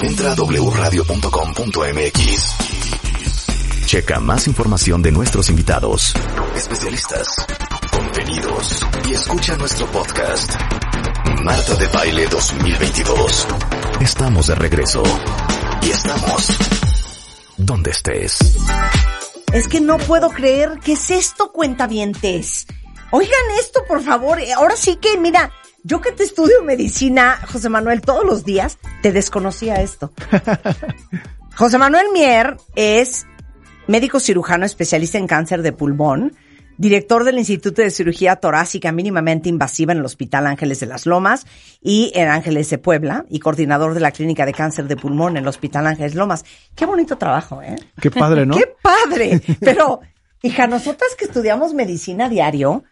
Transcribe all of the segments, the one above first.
Entra a wradio.com.mx. Checa más información de nuestros invitados, especialistas, contenidos y escucha nuestro podcast. Marta de Baile 2022. Estamos de regreso. Y estamos donde estés. Es que no puedo creer que es esto, cuentavientes. Oigan esto, por favor. Ahora sí que, mira, yo que te estudio medicina, José Manuel, todos los días, te desconocía esto. José Manuel Mier es médico cirujano especialista en cáncer de pulmón, director del Instituto de Cirugía Torácica Mínimamente Invasiva en el Hospital Ángeles de las Lomas y en Ángeles de Puebla, y coordinador de la Clínica de Cáncer de Pulmón en el Hospital Ángeles Lomas. Qué bonito trabajo, ¿eh? Qué padre, ¿no? ¡Qué padre! Pero, hija, nosotras que estudiamos medicina diario,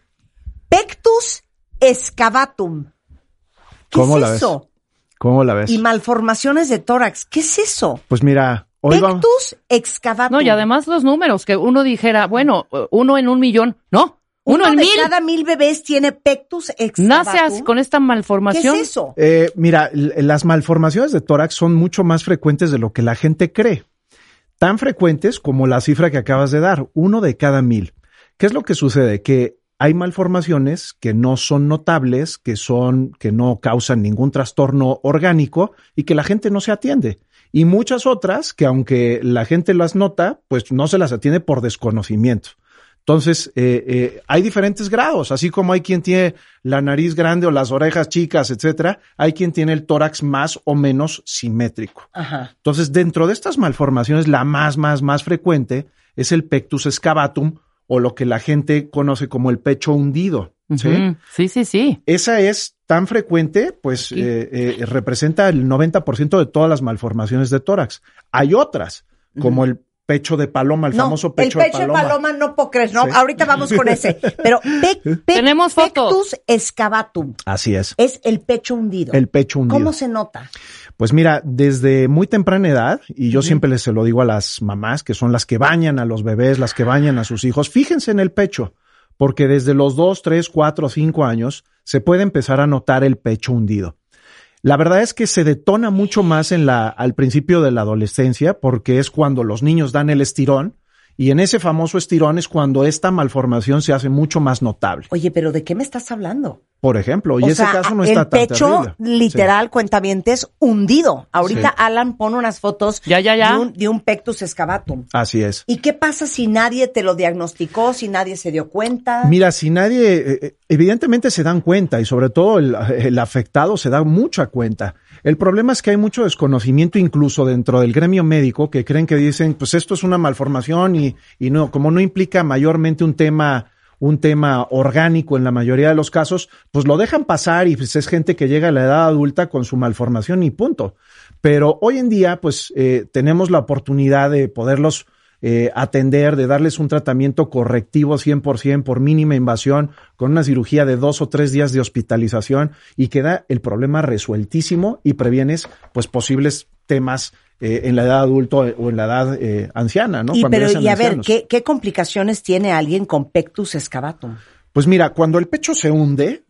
pectus excavatum. ¿Qué ¿Cómo es la ves? eso? ¿Cómo la ves? Y malformaciones de tórax. ¿Qué es eso? Pues mira, hoy vamos... Pectus excavatum. No, y además los números, que uno dijera, bueno, uno en un millón. No, uno, Uno en de mil. cada mil bebés tiene pectus excavatum. Nace así, con esta ¿Qué malformación. es eso? Eh, mira, las malformaciones de tórax son mucho más frecuentes de lo que la gente cree. Tan frecuentes como la cifra que acabas de dar, uno de cada mil. ¿Qué es lo que sucede? Que hay malformaciones que no son notables, que son, que no causan ningún trastorno orgánico y que la gente no se atiende. Y muchas otras que aunque la gente las nota, pues no se las atiende por desconocimiento. Entonces, eh, eh, hay diferentes grados, así como hay quien tiene la nariz grande o las orejas chicas, etcétera, hay quien tiene el tórax más o menos simétrico. Ajá. Entonces, dentro de estas malformaciones, la más, más, más frecuente es el pectus excavatum o lo que la gente conoce como el pecho hundido. ¿sí? Sí, sí, sí. Esa es tan frecuente, pues eh, eh, representa el 90% de todas las malformaciones de tórax. Hay otras, como el pecho de paloma, el No, famoso pecho, el pecho de paloma. de paloma no puedo creer, no, Sí. ahorita vamos con ese. Pero pec- pec- Tenemos pectus excavatum Así es, es el pecho hundido. el pecho hundido. ¿Cómo se nota? Pues mira, desde muy temprana edad, y yo siempre les se lo digo a las mamás, que son las que bañan a los bebés, las que bañan a sus hijos, fíjense en el pecho, porque desde los dos, tres, cuatro, cinco años se puede empezar a notar el pecho hundido. La verdad es que se detona mucho más en la, al principio de la adolescencia, porque es cuando los niños dan el estirón, y en ese famoso estirón es cuando esta malformación se hace mucho más notable. Oye, pero ¿de qué me estás hablando? Por ejemplo, y o ese sea, caso no el está tan pecho terrible. literal, cuentavientes, hundido. Ahorita Sí. Alan pone unas fotos Ya, ya, ya. De, un, de un pectus excavatum. Sí, así es. ¿Y qué pasa si nadie te lo diagnosticó, si nadie se dio cuenta? Mira, si nadie, eh, eh, evidentemente se dan cuenta y sobre todo el, el afectado se da mucha cuenta. El problema es que hay mucho desconocimiento incluso dentro del gremio médico que creen que dicen, pues esto es una malformación y, y no, como no implica mayormente un tema un tema orgánico en la mayoría de los casos, pues lo dejan pasar y pues es gente que llega a la edad adulta con su malformación y punto. Pero hoy en día, pues eh, tenemos la oportunidad de poderlos eh, atender, de darles un tratamiento correctivo 100% por mínima invasión, con una cirugía de dos o tres días de hospitalización y queda el problema resueltísimo y previenes pues posibles temas eh, en la edad adulto o en la edad eh, anciana, ¿no? y, Cuando ya pero, sean y a ver. ¿qué, ¿qué complicaciones tiene alguien con pectus excavatum? Pues mira, cuando el pecho se hunde,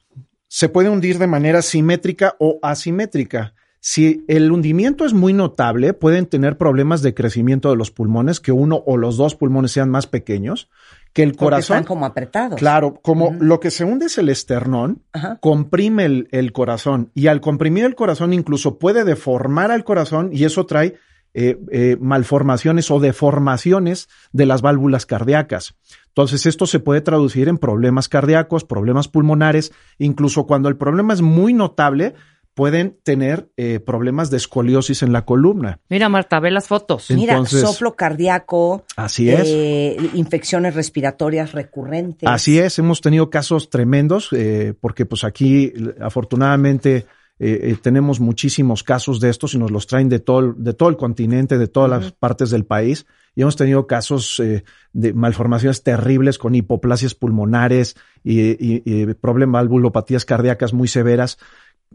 se puede hundir de manera simétrica o asimétrica. Si el hundimiento es muy notable, pueden tener problemas de crecimiento de los pulmones, que uno o los dos pulmones sean más pequeños, que el Porque corazón. están como apretados. Claro, como lo que se hunde es el esternón, Ajá. comprime el, el corazón y al comprimir el corazón incluso puede deformar al corazón y eso trae eh, eh, malformaciones o deformaciones de las válvulas cardíacas. Entonces esto se puede traducir en problemas cardíacos, problemas pulmonares, incluso cuando el problema es muy notable, pueden tener eh, problemas de escoliosis en la columna. Mira, Marta, ve las fotos. Mira, soplo cardíaco. Así es. eh, infecciones respiratorias recurrentes. Así es, hemos tenido casos tremendos, eh, porque pues aquí afortunadamente eh, eh, tenemos muchísimos casos de estos y nos los traen de todo, el- de todo el continente, de todas las partes del país. Y hemos tenido casos eh, de malformaciones terribles con hipoplasias pulmonares y, y, y problemas, valvulopatías cardíacas muy severas.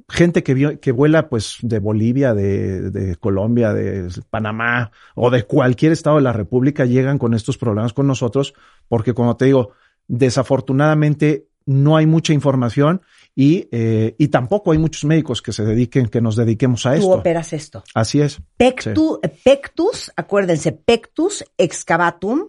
Gente que, vio, que vuela pues de Bolivia, de, de Colombia, de Panamá o de cualquier estado de la República llegan con estos problemas con nosotros porque como te digo, desafortunadamente no hay mucha información y, eh, y tampoco hay muchos médicos que se dediquen, que nos dediquemos a Tú esto. operas esto. Así es. Pectu- Pectus, acuérdense, pectus excavatum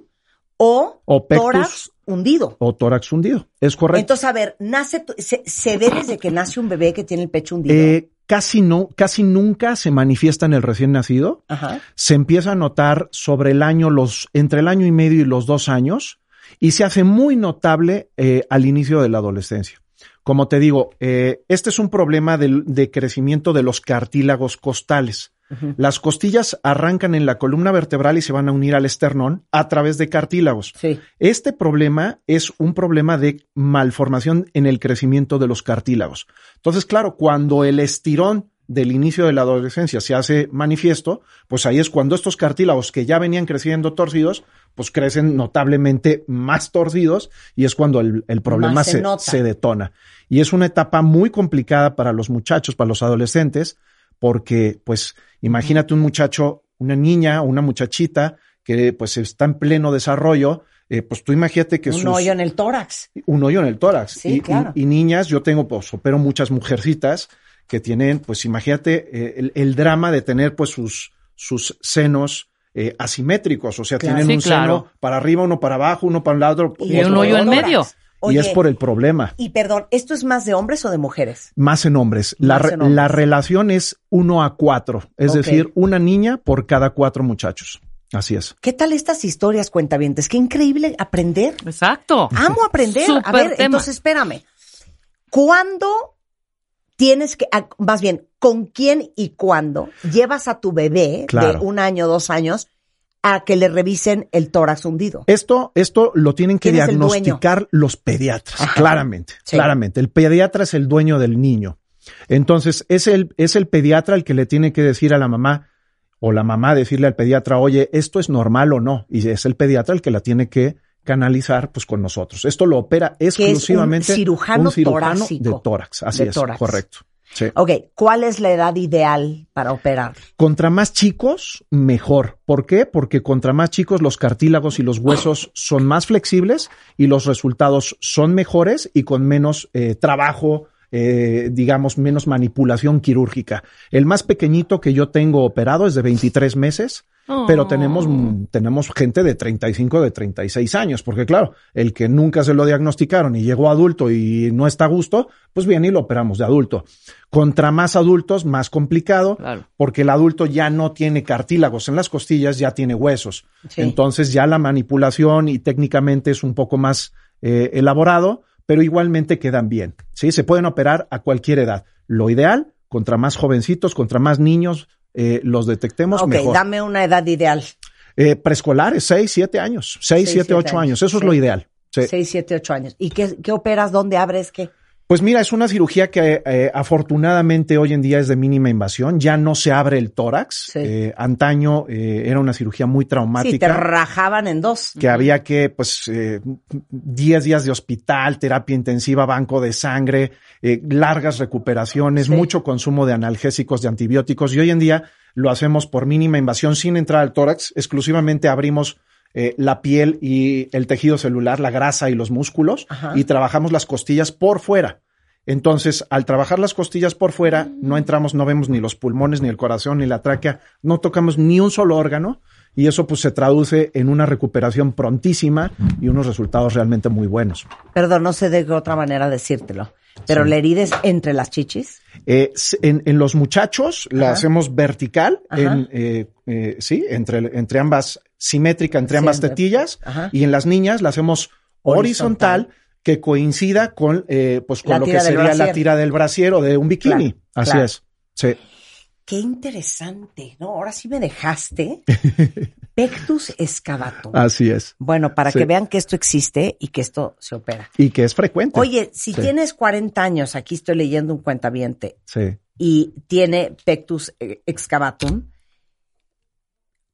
o, O pectus. tórax hundido. O tórax hundido. Es correcto. Entonces, a ver, nace, se, se ve desde que nace un bebé que tiene el pecho hundido. Eh, casi no, casi nunca se manifiesta en el recién nacido. Ajá. Se empieza a notar sobre el año, los, entre el año y medio y los dos años, y se hace muy notable eh, al inicio de la adolescencia. Como te digo, eh, este es un problema del- de, crecimiento de los cartílagos costales. Las costillas arrancan en la columna vertebral y se van a unir al esternón a través de cartílagos. Sí. Este problema es un problema de malformación en el crecimiento de los cartílagos. Entonces, claro, cuando el estirón del inicio de la adolescencia se hace manifiesto, pues ahí es cuando estos cartílagos que ya venían creciendo torcidos, pues crecen notablemente más torcidos y es cuando el, el problema se detona. Y es una etapa muy complicada para los muchachos, para los adolescentes, porque pues imagínate un muchacho, una niña o una muchachita que pues está en pleno desarrollo, eh, pues tú imagínate que un sus- hoyo en el tórax. un hoyo en el tórax. Sí, y, claro. y niñas, yo tengo, pues, opero muchas mujercitas que tienen, pues, imagínate eh, el, el drama de tener, pues, sus, sus senos eh, asimétricos. O sea, Claro. tienen Sí, un claro. seno para arriba, uno para abajo, uno para un lado. Y otro un para hoyo en otro. Y es por el problema. y perdón, ¿esto es más de hombres o de mujeres? Más en hombres. La, Más re- en hombres. la relación es uno a cuatro. Es decir, una niña por cada cuatro muchachos. Así es. ¿Qué tal estas historias, cuentavientes? Qué increíble aprender. Exacto. Amo aprender. a ver, tema. entonces espérame. ¿Cuándo tienes que, a- más bien, con quién y cuándo llevas a tu bebé de un año, dos años, a que le revisen el tórax hundido? Esto, esto lo tienen que ¿Quién es diagnosticar los pediatras, Ajá. claramente, Sí. claramente. El pediatra es el dueño del niño. Entonces, es el, es el pediatra el que le tiene que decir a la mamá, o la mamá decirle al pediatra, oye, ¿esto es normal o no? Y es el pediatra el que la tiene que canalizar pues con nosotros. Esto lo opera un exclusivamente cirujano un cirujano torácico. de tórax. Así De es, tórax. correcto. Sí. Ok, ¿cuál es la edad ideal para operar? Contra más chicos, mejor. ¿Por qué? Porque contra más chicos los cartílagos y los huesos son más flexibles y los resultados son mejores y con menos eh, trabajo, eh, digamos, menos manipulación quirúrgica. El más pequeñito que yo tengo operado es de 23 meses. Pero Oh. tenemos, mm, tenemos gente de 35, de 36 años, porque claro, el que nunca se lo diagnosticaron y llegó adulto y no está a gusto, pues viene y lo operamos de adulto. Contra más adultos, más complicado, Claro. porque el adulto ya no tiene cartílagos en las costillas, ya tiene huesos. Sí. Entonces ya la manipulación y técnicamente es un poco más eh, elaborado, pero igualmente quedan bien. Sí, se pueden operar a cualquier edad. Lo ideal, contra más jovencitos, contra más niños eh, los detectemos, ok, mejor. dame una edad ideal. Eh, preescolares, 6, 7 años. 6, Seis, 7, siete 8 años. años. Eso es Sí. lo ideal. Sí. Seis, siete, ocho años. ¿Y qué, qué operas? ¿Dónde abres? ¿Qué? Pues mira, es una cirugía que eh, afortunadamente hoy en día es de mínima invasión. Ya no se abre el tórax. Sí. Eh, antaño eh, era una cirugía muy Sí, te traumática. rajaban en dos. que había que, pues, eh, 10 días de hospital, terapia intensiva, banco de sangre, eh, largas recuperaciones, Sí. mucho consumo de analgésicos, de antibióticos. Y hoy en día lo hacemos por mínima invasión, sin entrar al tórax. Exclusivamente abrimos eh, la piel y el tejido celular, la grasa y los músculos, Ajá. y trabajamos las costillas por fuera. Entonces, al trabajar las costillas por fuera, no entramos, no vemos ni los pulmones, ni el corazón, ni la tráquea, no tocamos ni un solo órgano y eso pues se traduce en una recuperación prontísima y unos resultados realmente muy buenos. Perdón, no sé de qué otra manera decírtelo. Pero la herida es entre las chichis. Eh, en, en los muchachos la hacemos vertical, en, eh, eh, sí, entre, entre ambas, simétrica entre ambas entre- tetillas, Ajá. y en las niñas la hacemos horizontal, Horizontal. que coincida con, eh, pues, con La lo que sería la tira del brasier o de un bikini. Claro, Así claro. es. Sí. Qué interesante, ¿no? Ahora sí me dejaste. Pectus excavatum. Así es. Bueno, para Sí. que vean que esto existe y que esto se opera. Y que es frecuente. Oye, si Sí. tienes 40 años, aquí estoy leyendo un cuentaviente, Sí. y tiene pectus eh, excavatum,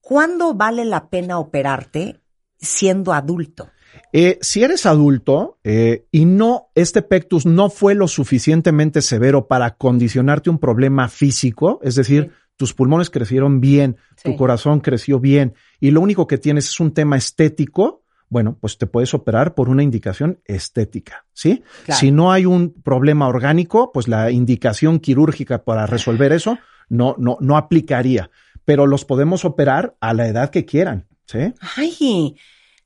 ¿cuándo vale la pena operarte siendo adulto? Eh, si eres adulto eh, y no, este pectus no fue lo suficientemente severo para condicionarte un problema físico, es decir, tus pulmones crecieron bien, tu corazón creció bien y lo único que tienes es un tema estético, bueno, pues te puedes operar por una indicación estética, ¿sí? Claro. Si no hay un problema orgánico, pues la indicación quirúrgica para resolver eso no, no, no aplicaría, pero los podemos operar a la edad que quieran, ¿sí? Ay,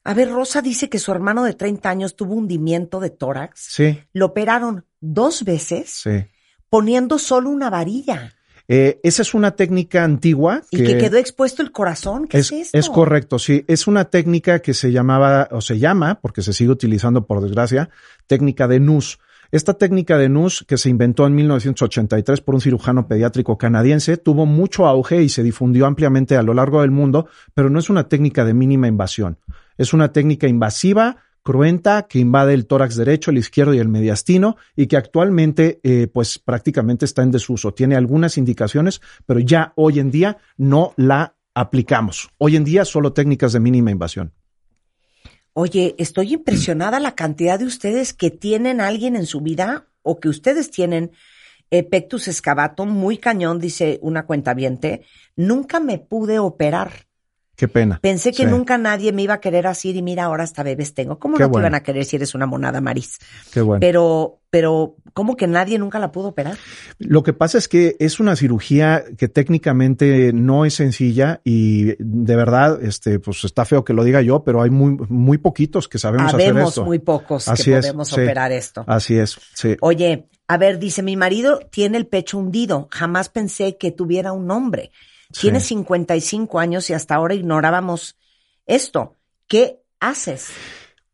a ver, Rosa dice que su hermano de 30 años tuvo hundimiento de tórax. Sí, Lo operaron dos veces sí. poniendo solo una varilla Eh, esa es una técnica antigua y que quedó expuesto el corazón. ¿Qué es, es, esto? es correcto, sí. Es una técnica que se llamaba, o se llama, porque se sigue utilizando por desgracia, técnica de NUS. Esta técnica de NUS, que se inventó en 1983 por un cirujano pediátrico canadiense, tuvo mucho auge y se difundió ampliamente a lo largo del mundo, pero no es una técnica de mínima invasión. Es una técnica invasiva, cruenta, que invade el tórax derecho, el izquierdo y el mediastino, y que actualmente, eh, pues prácticamente está en desuso. Tiene algunas indicaciones, pero ya hoy en día no la aplicamos. Hoy en día solo técnicas de mínima invasión. Oye, estoy impresionada la cantidad de ustedes que tienen alguien en su vida o que ustedes tienen eh, pectus excavatum muy cañón, dice una cuentaviente. Nunca me pude operar. Qué pena. Pensé que Sí, nunca nadie me iba a querer así y mira, ahora hasta bebés tengo. ¿Cómo Qué no te iban a querer si eres una monada, Maris? Qué bueno. Pero, pero, ¿cómo que nadie nunca la pudo operar? Lo que pasa es que es una cirugía que técnicamente no es sencilla y de verdad, este, pues está feo que lo diga yo, pero hay muy, muy poquitos que sabemos hacer Habemos esto. muy pocos Así que es, podemos sí. operar esto. Así es, sí. Oye, a ver, dice, mi marido tiene el pecho hundido. Jamás pensé que tuviera un nombre. Tiene Sí. 55 años y hasta ahora ignorábamos esto. ¿Qué haces?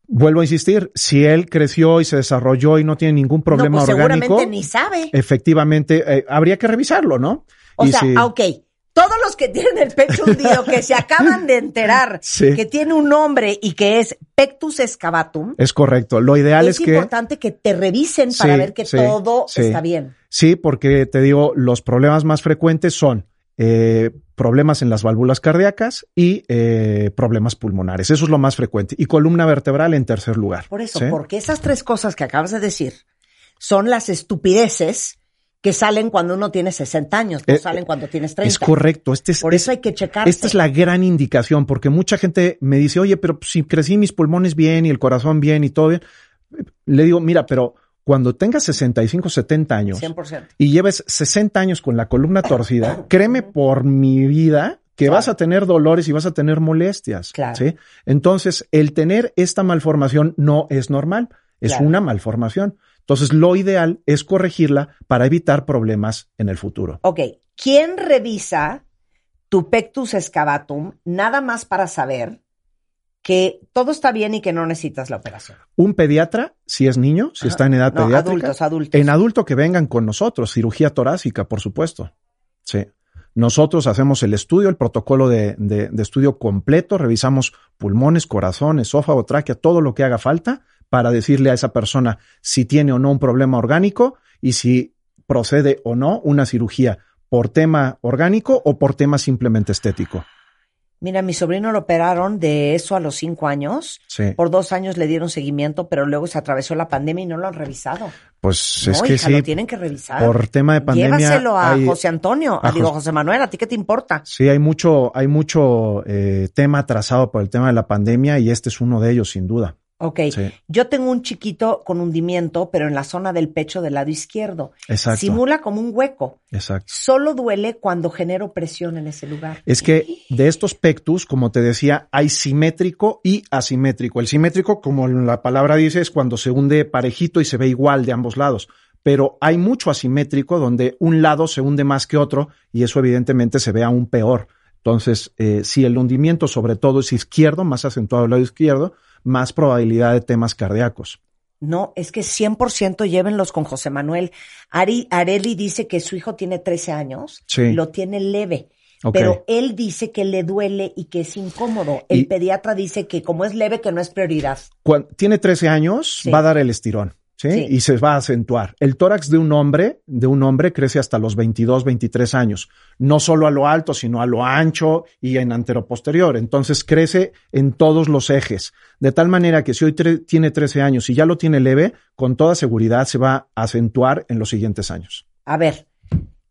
Vuelvo a insistir, si él creció y se desarrolló y no tiene ningún problema no, pues orgánico, seguramente ni sabe. efectivamente eh, habría que revisarlo, ¿no? O Y sea, si- ah, ok. Todos los que tienen el pecho hundido, que se acaban de enterar Sí. que tiene un nombre y que es pectus excavatum, es correcto. Lo ideal es, es, que importante que te revisen para Sí, ver que sí, todo está bien. Sí, porque te digo, los problemas más frecuentes son eh, problemas en las válvulas cardíacas y eh, problemas pulmonares. Eso es lo más frecuente. Y columna vertebral en tercer lugar. Por eso, ¿sí? porque esas tres cosas que acabas de decir son las estupideces que salen cuando uno tiene 60 años, no Eh, salen cuando tienes 30. Es correcto. Este es, Por es- eso hay que checarse. esta es la gran indicación, porque mucha gente me dice, oye, pero si crecí mis pulmones bien y el corazón bien y todo bien, le digo, mira, pero cuando tengas 65, 70 años 100%. y lleves 60 años con la columna torcida, créeme por mi vida que Claro. vas a tener dolores y vas a tener molestias. Claro. ¿sí? Entonces, el tener esta malformación no es normal, es Claro. una malformación. Entonces, lo ideal es corregirla para evitar problemas en el futuro. Ok, ¿quién revisa tu pectus excavatum nada más para saber que todo está bien y que no necesitas la operación? Un pediatra, si es niño, si está en edad No, pediátrica, adultos, adultos. en adulto que vengan con nosotros, cirugía torácica, por supuesto. Sí. Nosotros hacemos el estudio, el protocolo de, de- de estudio completo, revisamos pulmones, corazón, esófago, tráquea, todo lo que haga falta para decirle a esa persona si tiene o no un problema orgánico y si procede o no una cirugía por tema orgánico o por tema simplemente estético. Mira, mi sobrino lo operaron de eso a los cinco años. Sí. Por dos años le dieron seguimiento, pero luego se atravesó la pandemia y no lo han revisado. Pues no, es que hija, sí, lo tienen que revisar. por tema de pandemia. Llévaselo a hay- José Antonio, a, digo Jos- José Manuel, ¿a ti qué te importa? Sí, hay mucho, hay mucho eh, tema atrasado por el tema de la pandemia y este es uno de ellos, sin duda. Ok, Sí. yo tengo un chiquito con hundimiento, pero en la zona del pecho del lado izquierdo. Exacto. Simula como un hueco. Exacto. Solo duele cuando genero presión en ese lugar. Es que de estos pectus, como te decía, hay simétrico y asimétrico. El simétrico, como la palabra dice, es cuando se hunde parejito y se ve igual de ambos lados. Pero hay mucho asimétrico donde un lado se hunde más que otro y eso evidentemente se ve aún peor. Entonces, eh, si el hundimiento sobre todo es izquierdo, más acentuado al lado izquierdo, más probabilidad de temas cardíacos. No, es que 100% llévenlos con José Manuel. Ari, Areli dice que su hijo tiene 13 años, Sí. lo tiene leve, pero él dice que le duele y que es incómodo. El Y- pediatra dice que como es leve, que no es prioridad. Cuando tiene 13 años, Sí. va a dar el estirón. ¿Sí? Sí. Y se va a acentuar. El tórax de un hombre, de un hombre crece hasta los 22, 23 años. No solo a lo alto, sino a lo ancho y en anteroposterior. Entonces crece en todos los ejes. De tal manera que si hoy tiene 13 años y ya lo tiene leve, con toda seguridad se va a acentuar en los siguientes años. A ver,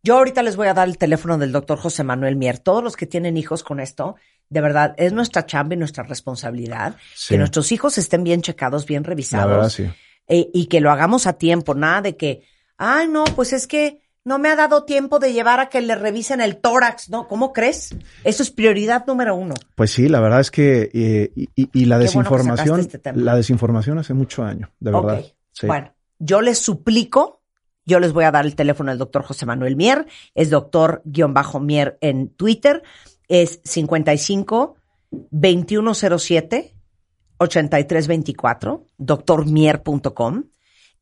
yo ahorita les voy a dar el teléfono del doctor José Manuel Mier. Todos los que tienen hijos con esto, de verdad, es nuestra chamba y nuestra responsabilidad Sí. que nuestros hijos estén bien checados, bien revisados. La verdad, sí. Eh, y que lo hagamos a tiempo, nada de que, ay, no, pues es que no me ha dado tiempo de llevar a que le revisen el tórax, ¿no? ¿Cómo crees? Eso es prioridad número uno. Pues sí, la verdad es que eh, y, y- y la Qué bueno desinformación, sacaste este la desinformación hace mucho daño, de verdad. Ok. Sí. Bueno, yo les suplico, yo les voy a dar el teléfono del doctor José Manuel Mier, es doctor-mier en Twitter, es 55 2107 8324, doctormier.com.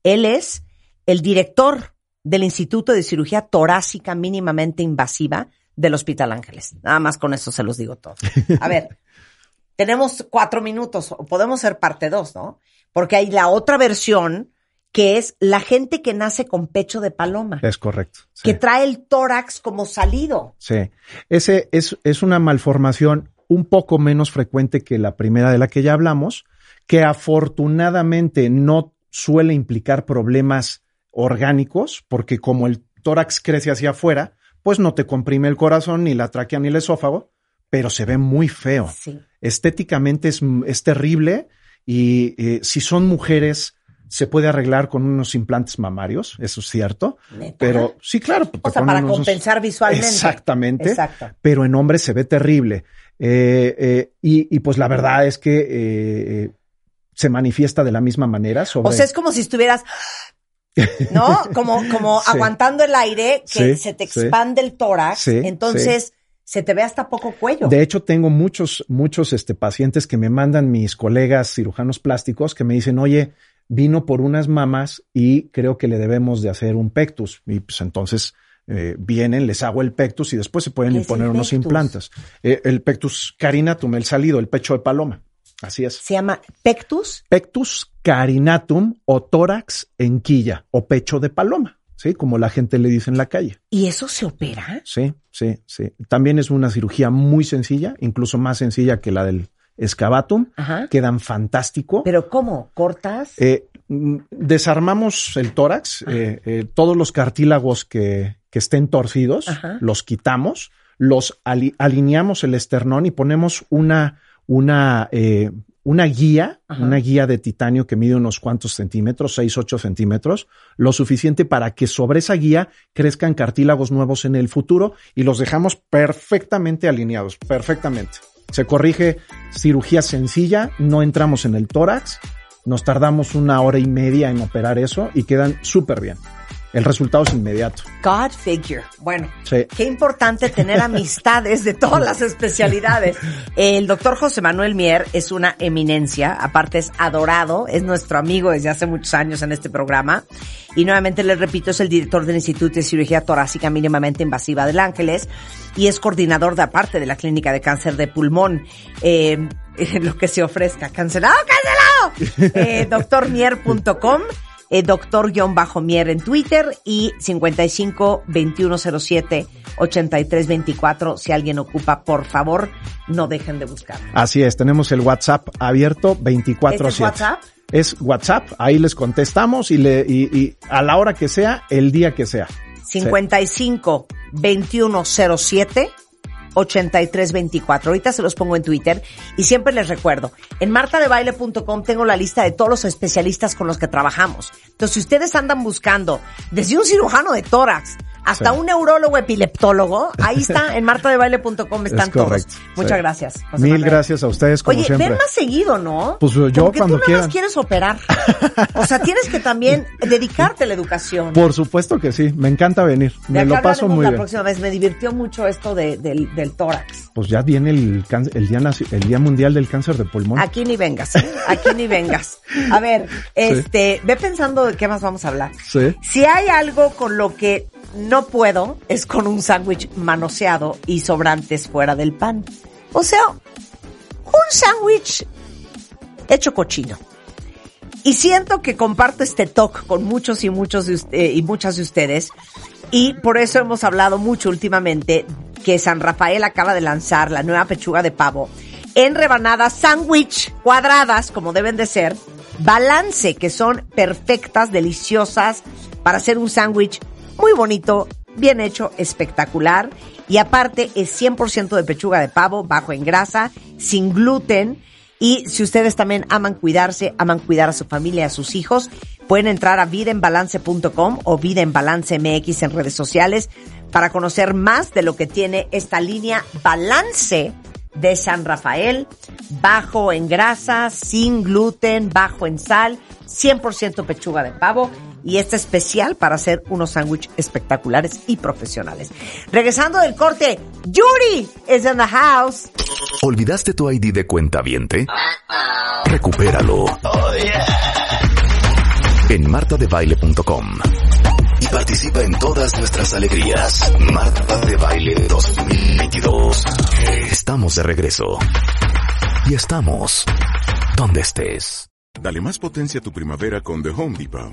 Él es el director del Instituto de Cirugía Torácica Mínimamente Invasiva del Hospital Ángeles. Nada más con eso se los digo todo. A ver, tenemos cuatro minutos, podemos ser parte dos, ¿no? Porque hay la otra versión que es la gente que nace con pecho de paloma, Es correcto. sí. que trae el tórax como salido. Sí, ese es, es una malformación un poco menos frecuente que la primera de la que ya hablamos, que afortunadamente no suele implicar problemas orgánicos, porque como el tórax crece hacia afuera, pues no te comprime el corazón, ni la tráquea, ni el esófago, pero se ve muy feo. Sí. Estéticamente es, es terrible y eh, si son mujeres se puede arreglar con unos implantes mamarios, eso es cierto, ¿Neta? pero sí, claro. O sea, para unos- compensar visualmente. Exactamente Exacto. pero en hombres se ve terrible. Eh, eh, y, y, pues la verdad es que eh, se manifiesta de la misma manera sobre... O sea, es como si estuvieras, ¿no? Como, como Sí. aguantando el aire, que Sí, se te sí. expande el tórax, entonces se te ve hasta poco cuello. De hecho, tengo muchos, muchos este, pacientes que me mandan mis colegas cirujanos plásticos que me dicen, oye, vino por unas mamas y creo que le debemos de hacer un pectus. Y pues entonces eh, vienen, les hago el pectus y después se pueden ¿Qué es poner el unos implantes. Eh, el pectus carinatum, el salido, el pecho de paloma. Así es. Se llama pectus. Pectus carinatum o tórax en quilla o pecho de paloma, ¿sí? Como la gente le dice en la calle. ¿Y eso se opera? Sí, sí, sí. También es una cirugía muy sencilla, incluso más sencilla que la del excavatum. Ajá. Quedan fantástico. ¿Pero cómo? ¿Cortas? Eh, desarmamos el tórax, eh, eh, todos los cartílagos que, que estén torcidos, Ajá. los quitamos, los ali- alineamos el esternón y ponemos una, una, eh, una guía, Ajá. una guía de titanio que mide unos cuantos centímetros, 6, 8 centímetros, lo suficiente para que sobre esa guía crezcan cartílagos nuevos en el futuro y los dejamos perfectamente alineados, perfectamente. Se corrige cirugía sencilla, no entramos en el tórax, nos tardamos una hora y media en operar eso y quedan súper bien. El resultado es inmediato. God figure. Bueno, Sí. qué importante tener amistades de todas las especialidades. El doctor José Manuel Mier es una eminencia, aparte es adorado, es nuestro amigo desde hace muchos años en este programa. Y nuevamente les repito, es el director del Instituto de Cirugía Torácica Mínimamente Invasiva del Ángeles y es coordinador de aparte de la Clínica de Cáncer de Pulmón. Eh, lo que se ofrezca. ¡Cancelado, cancelado! Eh, doctormier.com eh, doctor-mier en Twitter y 55 2107 8324. Si alguien ocupa, por favor, no dejen de buscar. Así es, tenemos el WhatsApp abierto 24/7. ¿Este es WhatsApp? Es WhatsApp, ahí les contestamos y, le, y, y a la hora que sea, el día que sea. 55 2107 8324. Ahorita se los pongo en Twitter y siempre les recuerdo, en martadebaile.com tengo la lista de todos los especialistas con los que trabajamos. Entonces, si ustedes andan buscando desde un cirujano de tórax hasta Sí. un neurólogo epileptólogo, ahí está, en martadebaile.com están Es todos. Muchas sí. gracias. José Mil Manuel. gracias a ustedes como Oye, siempre. ven más seguido, ¿no? Pues, yo Como que cuando tú nada quieran. más quieres operar. O sea, tienes que también dedicarte a la educación. Por supuesto que sí, me encanta venir, De me lo paso muy la bien. próxima vez. Me divirtió mucho esto de- del, del tórax. Pues ya viene el, el, día, el Día Mundial del Cáncer de Pulmón. Aquí ni vengas, ¿eh? aquí ni vengas. A ver, este, ve pensando de qué más vamos a hablar. Sí. Si hay algo con lo que no puedo, es con un sándwich manoseado y sobrantes fuera del pan. O sea, un sándwich hecho cochino. Y siento que comparto este talk con muchos y muchos de eh, y muchas de ustedes. Y por eso hemos hablado mucho últimamente que San Rafael acaba de lanzar la nueva pechuga de pavo en rebanadas sándwich cuadradas, como deben de ser, balance, que son perfectas, deliciosas, para hacer un sándwich muy bonito, bien hecho, espectacular. Y aparte es 100% de pechuga de pavo, bajo en grasa, sin gluten. Y si ustedes también aman cuidarse, aman cuidar a su familia, a sus hijos, pueden entrar a vidaenbalance.com o Vida MX en redes sociales para conocer más de lo que tiene esta línea Balance de San Rafael, bajo en grasa, sin gluten, bajo en sal, 100% pechuga de pavo y este especial para hacer unos sándwiches espectaculares y profesionales. Regresando del corte, Yuri is in the house. ¿Olvidaste tu ID de cuenta viente? Recupéralo. En martadebaile.com. Y participa en todas nuestras alegrías. Marta de Baile 2022. Estamos de regreso. Y estamos donde estés. Dale más potencia a tu primavera con The Home Depot.